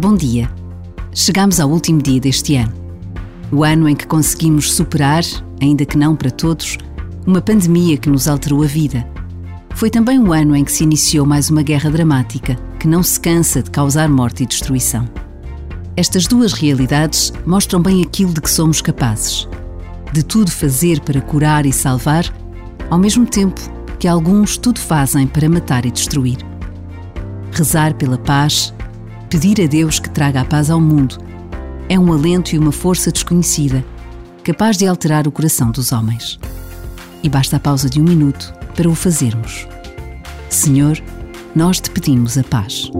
Bom dia. Chegamos ao último dia deste ano. O ano em que conseguimos superar, ainda que não para todos, uma pandemia que nos alterou a vida. Foi também um ano em que se iniciou mais uma guerra dramática que não se cansa de causar morte e destruição. Estas duas realidades mostram bem aquilo de que somos capazes: de tudo fazer para curar e salvar, ao mesmo tempo que alguns tudo fazem para matar e destruir. Rezar pela paz Pedir a Deus que traga a paz ao mundo é um alento e uma força desconhecida, capaz de alterar o coração dos homens. E basta a pausa de um minuto para o fazermos. Senhor, nós te pedimos a paz.